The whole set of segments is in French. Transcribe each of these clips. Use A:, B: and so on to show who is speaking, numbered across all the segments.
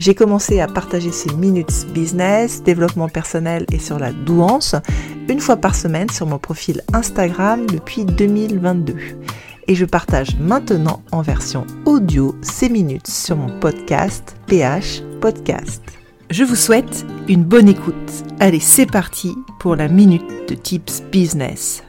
A: J'ai commencé à partager ces minutes business, développement personnel et sur la douance une fois par semaine sur mon profil Instagram depuis 2022. Et je partage maintenant en version audio ces minutes sur mon podcast PH Podcast. Je vous souhaite une bonne écoute. Allez, c'est parti pour la minute de Tips Business.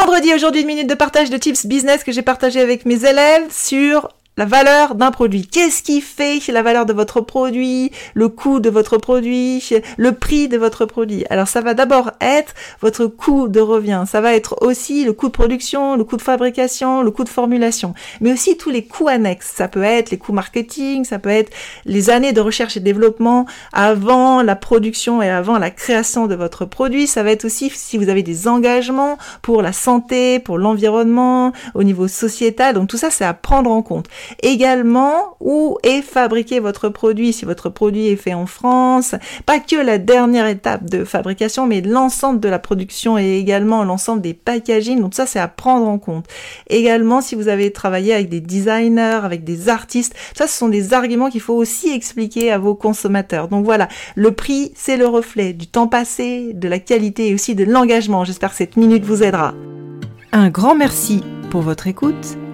A: Vendredi, aujourd'hui, une minute de partage de Tips Business que j'ai partagé avec mes élèves sur la valeur d'un produit. Qu'est-ce qui fait la valeur de votre produit, le coût de votre produit, le prix de votre produit? Alors ça va d'abord être votre coût de revient, ça va être aussi le coût de production, le coût de fabrication, le coût de formulation, mais aussi tous les coûts annexes. Ça peut être les coûts marketing, ça peut être les années de recherche et développement avant la production et avant la création de votre produit. Ça va être aussi si vous avez des engagements pour la santé, pour l'environnement, au niveau sociétal. Donc tout ça, c'est à prendre en compte. Également, où est fabriqué votre produit, si votre produit est fait en France, pas que la dernière étape de fabrication, mais l'ensemble de la production et également l'ensemble des packaging. Donc ça, c'est à prendre en compte. Également, si vous avez travaillé avec des designers, avec des artistes, ça, ce sont des arguments qu'il faut aussi expliquer à vos consommateurs. Donc voilà, le prix, c'est le reflet du temps passé, de la qualité et aussi de l'engagement. J'espère que cette minute vous aidera. Un grand merci pour votre écoute